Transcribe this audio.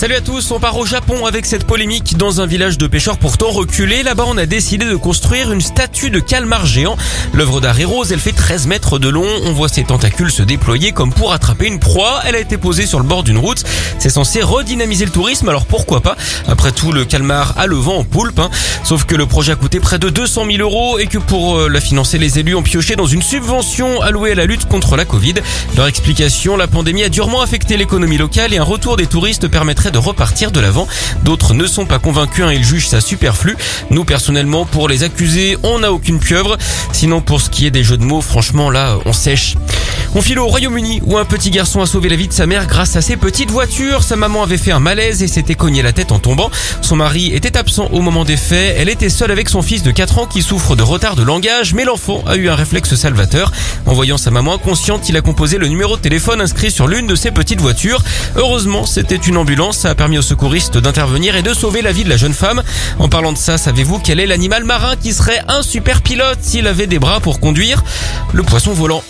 Salut à tous, on part au Japon avec cette polémique dans un village de pêcheurs pourtant reculé. Là-bas, on a décidé de construire une statue de calmar géant. L'œuvre d'art rose, elle fait 13 mètres de long. On voit ses tentacules se déployer comme pour attraper une proie. Elle a été posée sur le bord d'une route. C'est censé redynamiser le tourisme, alors pourquoi pas? Après tout, le calmar a le vent en poulpe. Hein. Sauf que le projet a coûté près de 200 000 euros et que pour euh, la financer, les élus ont pioché dans une subvention allouée à la lutte contre la Covid. Leur explication, la pandémie a durement affecté l'économie locale et un retour des touristes permettrait de repartir de l'avant. D'autres ne sont pas convaincus, hein, ils jugent ça superflu. Nous, personnellement, pour les accusés, on n'a aucune pieuvre. Sinon, pour ce qui est des jeux de mots, franchement, là, on sèche. On file au Royaume-Uni où un petit garçon a sauvé la vie de sa mère grâce à ses petites voitures. Sa maman avait fait un malaise et s'était cogné la tête en tombant. Son mari était absent au moment des faits. Elle était seule avec son fils de 4 ans qui souffre de retard de langage, mais l'enfant a eu un réflexe salvateur. En voyant sa maman inconsciente, il a composé le numéro de téléphone inscrit sur l'une de ses petites voitures. Heureusement, c'était une ambulance. Ça a permis aux secouristes d'intervenir et de sauver la vie de la jeune femme. En parlant de ça, savez-vous quel est l'animal marin qui serait un super pilote s'il avait des bras pour conduire Le poisson volant?